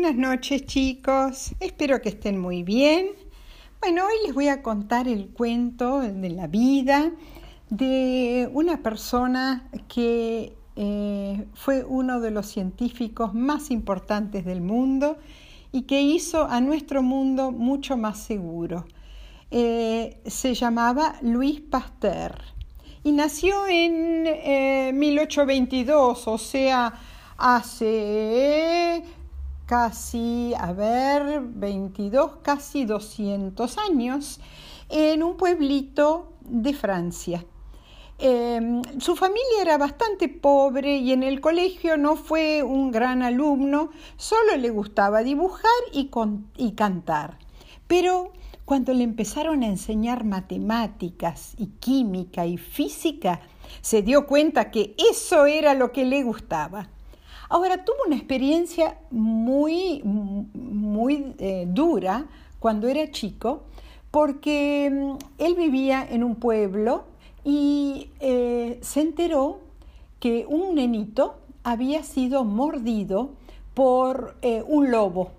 Buenas noches chicos, espero que estén muy bien. Bueno, hoy les voy a contar el cuento de la vida de una persona que eh, fue uno de los científicos más importantes del mundo y que hizo a nuestro mundo mucho más seguro. Eh, se llamaba Luis Pasteur y nació en 1822, eh, o sea, hace casi, a ver, 22, casi 200 años, en un pueblito de Francia. Em, su familia era bastante pobre y en el colegio no fue un gran alumno, solo le gustaba dibujar y, y cantar. Pero cuando le empezaron a enseñar matemáticas y química y física, se dio cuenta que eso era lo que le gustaba. Ahora, tuvo una experiencia muy, muy eh, dura cuando era chico, porque mm, él vivía en un pueblo y eh, se enteró que un nenito había sido mordido por eh, un lobo.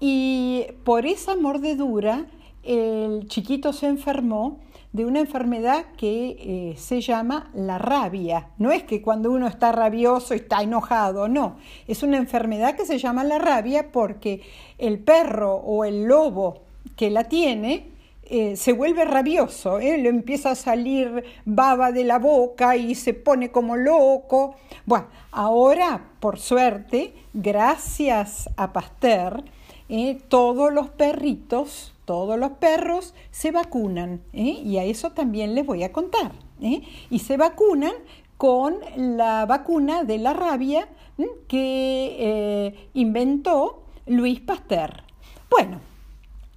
Y por esa mordedura el chiquito se enfermó de una enfermedad que eh, se llama la rabia. No es que cuando uno está rabioso está enojado, no. Es una enfermedad que se llama la rabia porque el perro o el lobo que la tiene eh, se vuelve rabioso, ¿eh? le empieza a salir baba de la boca y se pone como loco. Bueno, ahora, por suerte, gracias a Pasteur, todos los perritos todos los perros se vacunan ¿eh? y a eso también les voy a contar. ¿eh? Y se vacunan con la vacuna de la rabia que eh, inventó Luis Pasteur. Bueno,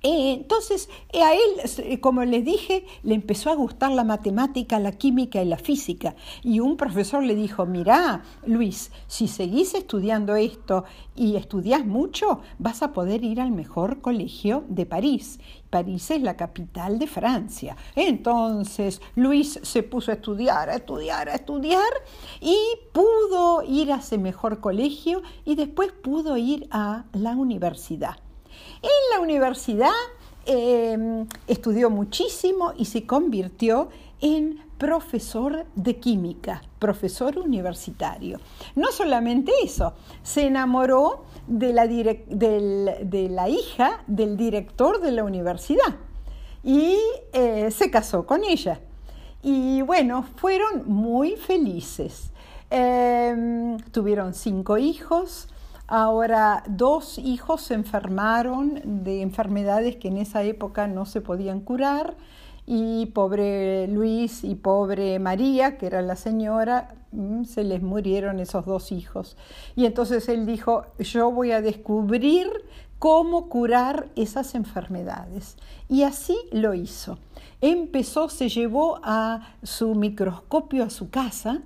eh, entonces, eh, a él, eh, como les dije, le empezó a gustar la matemática, la química y la física. Y un profesor le dijo, mirá, Luis, si seguís estudiando esto y estudias mucho, vas a poder ir al mejor colegio de París. París es la capital de Francia. Entonces, Luis se puso a estudiar, a estudiar, a estudiar y pudo ir a ese mejor colegio y después pudo ir a la universidad. En la universidad em, estudió muchísimo y se convirtió en profesor de química, profesor universitario. No solamente eso, se enamoró de la, hija del director de la universidad y eh, se casó con ella. Y bueno, fueron muy felices. Em, tuvieron cinco hijos, Ahora, dos hijos se enfermaron de enfermedades que en esa época no se podían curar y pobre Luis y pobre María, que era la señora, mm, se les murieron esos dos hijos. Y entonces él dijo, yo voy a descubrir cómo curar esas enfermedades. Y así lo hizo. Empezó, se llevó a su microscopio a su casa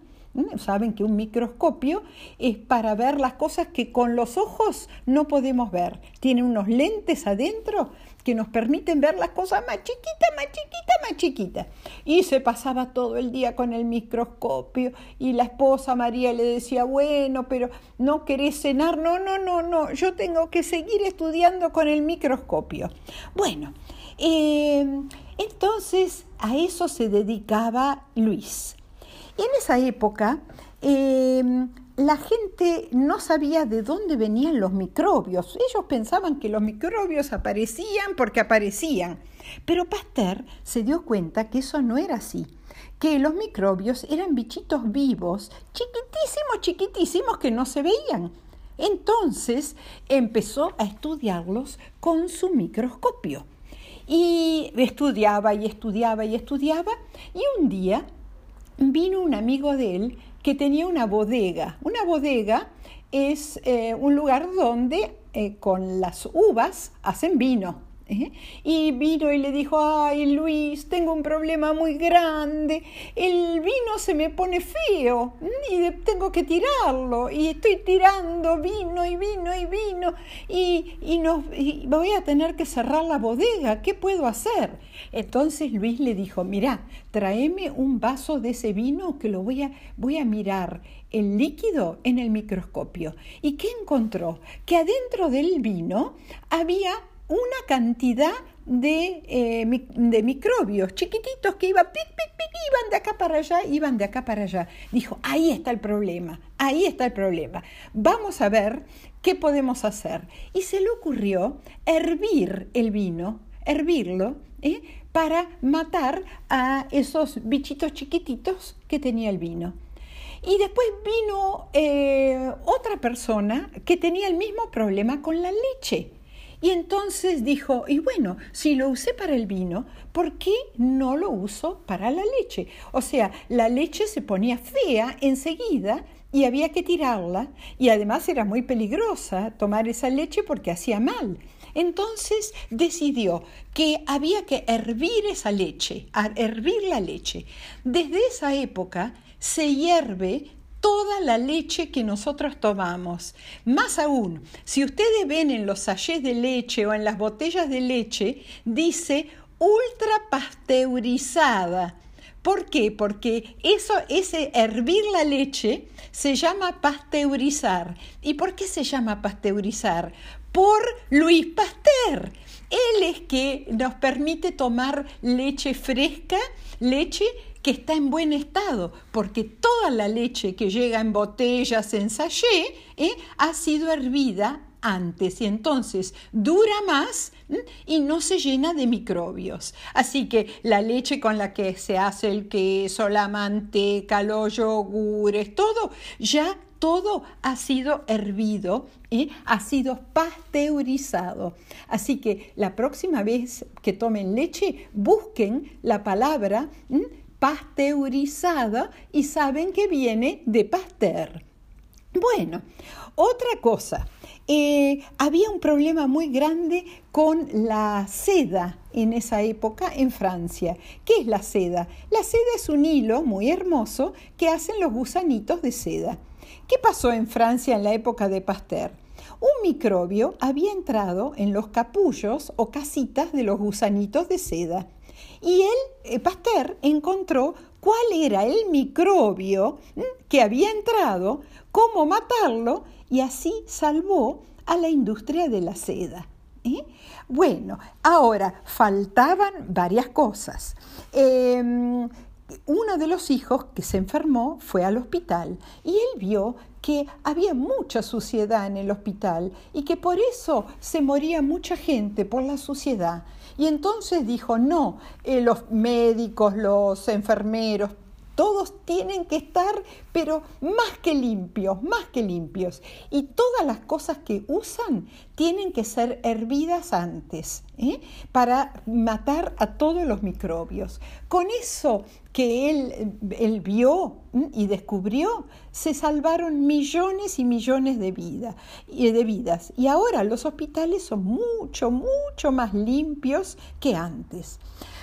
Saben que un microscopio es para ver las cosas que con los ojos no podemos ver. Tiene unos lentes adentro que nos permiten ver las cosas más chiquitas, más chiquitas, más chiquitas. Y se pasaba todo el día con el microscopio y la esposa María le decía, bueno, pero no querés cenar. No, no, no, no, yo tengo que seguir estudiando con el microscopio. Bueno, eh, entonces a eso se dedicaba Luis. En esa época, em, la gente no sabía de dónde venían los microbios. Ellos pensaban que los microbios aparecían porque aparecían. Pero Pasteur se dio cuenta que eso no era así, que los microbios eran bichitos vivos, chiquitísimos, chiquitísimos, que no se veían. Entonces empezó a estudiarlos con su microscopio. Y estudiaba y estudiaba y estudiaba, y un día vino un amigo de él que tenía una bodega. Una bodega es eh, un lugar donde eh, con las uvas hacen vino. ¿Eh? Y vino y le dijo, ay Luis, tengo un problema muy grande, el vino se me pone feo y tengo que tirarlo y estoy tirando vino y vino y vino y, y voy a tener que cerrar la bodega, ¿qué puedo hacer? Entonces Luis le dijo, mira, tráeme un vaso de ese vino que lo voy a, voy a mirar el líquido en el microscopio. ¿Y qué encontró? Que adentro del vino había una cantidad de, eh, de, microbios chiquititos que iban, pic, pic, pic, iban de acá para allá, iban de acá para allá. Dijo, ahí está el problema, ahí está el problema. Vamos a ver qué podemos hacer. Y se le ocurrió hervir el vino, hervirlo, ¿eh? para matar a esos bichitos chiquititos que tenía el vino. Y después vino eh, otra persona que tenía el mismo problema con la leche. Y entonces dijo, y bueno, si lo usé para el vino, ¿por qué no lo uso para la leche? O sea, la leche se ponía fea enseguida y había que tirarla y además era muy peligrosa tomar esa leche porque hacía mal. Entonces decidió que había que hervir esa leche, hervir la leche. Desde esa época se hierve toda la leche que nosotros tomamos. Más aún, si ustedes ven en los sachets de leche o en las botellas de leche, dice ultra pasteurizada. ¿Por qué? Porque eso, ese hervir la leche se llama pasteurizar. ¿Y por qué se llama pasteurizar? Por Luis Pasteur. Él es que nos permite tomar leche fresca, leche que está en buen estado, porque toda la leche que llega en botellas, en sachet, ¿eh? ha sido hervida antes y entonces dura más y no se llena de microbios. Así que la leche con la que se hace el queso, la manteca, los yogures, todo, ya todo ha sido hervido, y ha sido pasteurizado. Así que la próxima vez que tomen leche, busquen la palabra pasteurizada y saben que viene de Pasteur. Bueno, otra cosa, eh, había un problema muy grande con la seda en esa época en Francia. ¿Qué es la seda? La seda es un hilo muy hermoso que hacen los gusanitos de seda. ¿Qué pasó en Francia en la época de Pasteur? Un microbio había entrado en los capullos o casitas de los gusanitos de seda y él, eh, Pasteur, encontró cuál era el microbio que había entrado, cómo matarlo y así salvó a la industria de la seda. ¿eh? Bueno, ahora faltaban varias cosas. Em, uno de los hijos que se enfermó fue al hospital y él vio que había mucha suciedad en el hospital y que por eso se moría mucha gente por la suciedad. Y entonces dijo, no, eh, los médicos, los enfermeros, todos tienen que estar, pero más que limpios, más que limpios. Y todas las cosas que usan tienen que ser hervidas antes ¿eh? para matar a todos los microbios. Con eso que él, él vio y descubrió, se salvaron millones y millones de, vida, de vidas. Y ahora los hospitales son mucho, mucho más limpios que antes.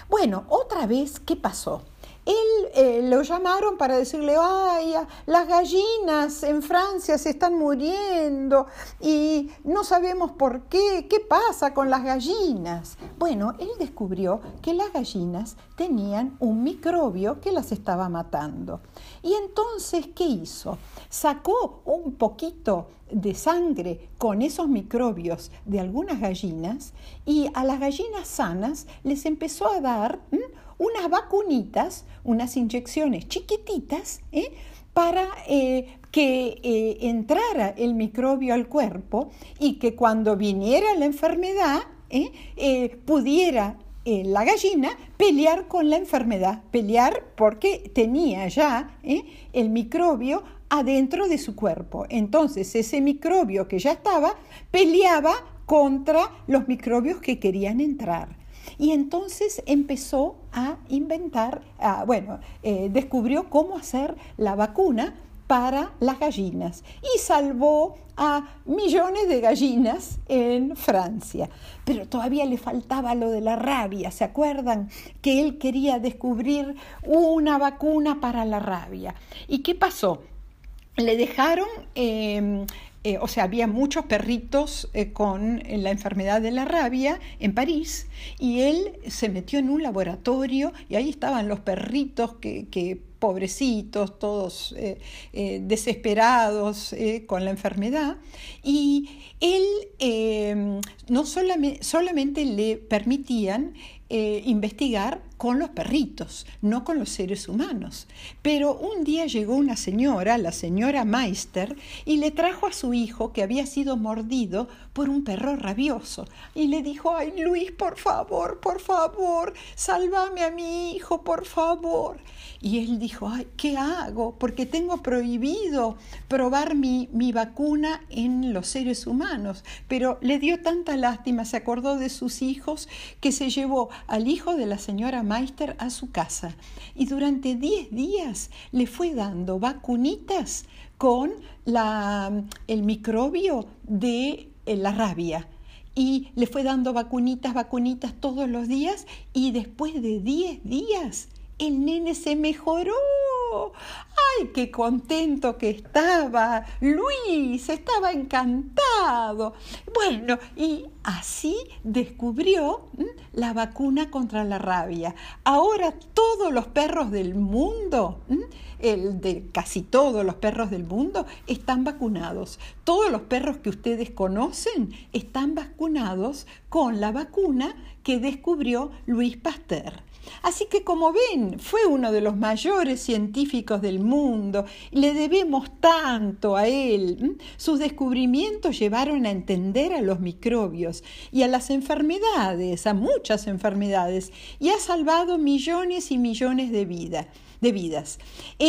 Bueno, otra vez, ¿qué pasó? Él eh, lo llamaron para decirle, ay, las gallinas en Francia se están muriendo y no sabemos por qué, qué pasa con las gallinas. Bueno, él descubrió que las gallinas tenían un microbio que las estaba matando. Y entonces, ¿qué hizo? Sacó un poquito de sangre con esos microbios de algunas gallinas y a las gallinas sanas les empezó a dar unas vacunitas, unas inyecciones chiquititas, ¿eh? para eh, que eh, entrara el microbio al cuerpo y que cuando viniera la enfermedad pudiera la gallina pelear con la enfermedad, pelear porque tenía ya el microbio adentro de su cuerpo. Entonces ese microbio que ya estaba peleaba contra los microbios que querían entrar. Y entonces empezó a inventar, bueno, eh, descubrió cómo hacer la vacuna para las gallinas y salvó a millones de gallinas en Francia. Pero todavía le faltaba lo de la rabia, ¿se acuerdan? Que él quería descubrir una vacuna para la rabia. ¿Y qué pasó? Le dejaron em, eh, o sea, había muchos perritos eh, con la enfermedad de la rabia en París y él se metió en un laboratorio y ahí estaban los perritos que, pobrecitos, todos eh, desesperados con la enfermedad. Y él no solamente le permitían investigar con los perritos, no con los seres humanos. Pero un día llegó una señora, la señora Meister, y le trajo a su hijo que había sido mordido por un perro rabioso. Y le dijo, ay Luis, por favor, por favor, sálvame a mi hijo, por favor. Y él dijo, ay, ¿qué hago? Porque tengo prohibido probar mi, mi vacuna en los seres humanos. Pero le dio tanta lástima, se acordó de sus hijos, que se llevó al hijo de la señora Meister a su casa y durante 10 días le fue dando vacunitas con la, el microbio de eh, la rabia. Y le fue dando vacunitas, vacunitas todos los días y después de 10 días el nene se mejoró. ¡Ay, qué contento que estaba! Luis estaba encantado. Bueno, y así descubrió la vacuna contra la rabia. Ahora todos los perros del mundo, el de casi todos los perros del mundo, están vacunados. Todos los perros que ustedes conocen están vacunados con la vacuna que descubrió Luis Pasteur. Así que como ven, fue uno de los mayores científicos del mundo, le debemos tanto a él. Sus descubrimientos llevaron a entender a los microbios y a las enfermedades, a muchas enfermedades, y ha salvado millones y millones de de vidas.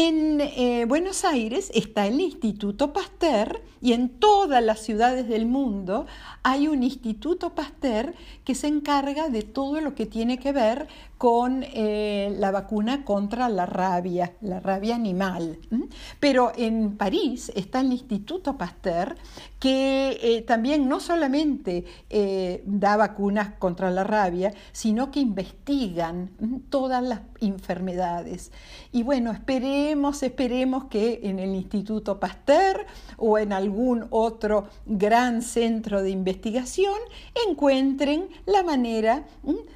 En eh, Buenos Aires está el Instituto Pasteur y en todas las ciudades del mundo hay un Instituto Pasteur que se encarga de todo lo que tiene que ver con eh, la vacuna contra la rabia, la rabia animal. Pero en París está el Instituto Pasteur que eh, también no solamente da vacunas contra la rabia, sino que investigan todas las enfermedades. Y bueno, esperemos, esperemos que en el Instituto Pasteur o en algún otro gran centro de investigación encuentren la manera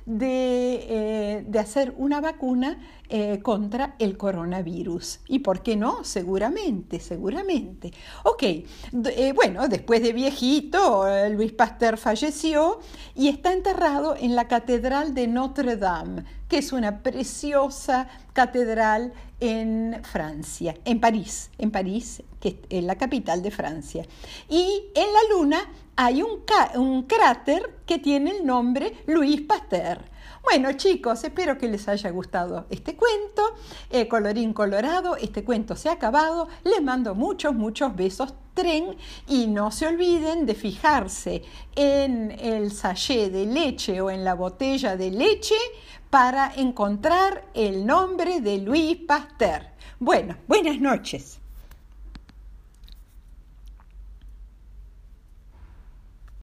de, eh, de hacer una vacuna eh, contra el coronavirus. ¿Y por qué no? Seguramente, seguramente. Ok, eh, bueno, después de viejito, Luis Pasteur falleció y está enterrado en la Catedral de Notre Dame, que es una preciosa catedral en Francia, en París, en París, que es la capital de Francia. Y en la Luna hay un, cráter que tiene el nombre Luis Pasteur. Bueno chicos, espero que les haya gustado este cuento. Eh, colorín colorado, este cuento se ha acabado. Les mando muchos, muchos besos tren y no se olviden de fijarse en el sachet de leche o en la botella de leche para encontrar el nombre de Luis Pasteur. Bueno, buenas noches.